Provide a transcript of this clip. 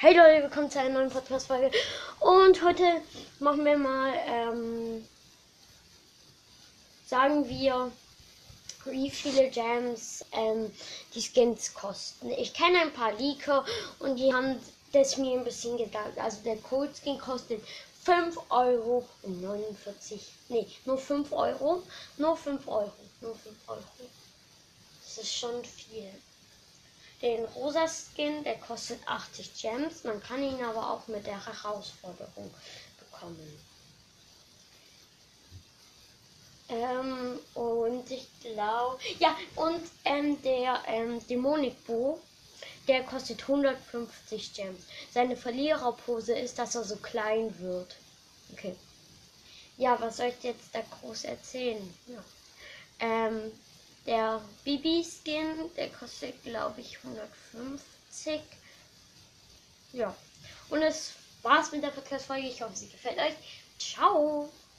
Hey Leute, willkommen zu einer neuen Podcast-Folge. Und heute machen wir mal, ähm, sagen wir, wie viele Gems ähm, die Skins kosten. Ich kenne ein paar Leaker und die haben das mir ein bisschen gesagt. Also der Code Skin kostet 5 Euro und 49. Nee, nur 5 Euro. Nur 5 Euro. Nur 5 Euro. Das ist schon viel. Den rosa Skin, der kostet 80 Gems. Man kann ihn aber auch mit der Herausforderung bekommen. Ähm, und ich glaube, ja, und ähm, der ähm, Dämonikbo, der kostet 150 Gems. Seine Verliererpose ist, dass er so klein wird. Okay. Ja, was soll ich jetzt da groß erzählen? Ja. Ähm, der Bibi-Skin, der kostet, glaube ich, 150. Ja. Und es war's mit der Podcast-Folge. Ich hoffe, sie gefällt euch. Ciao!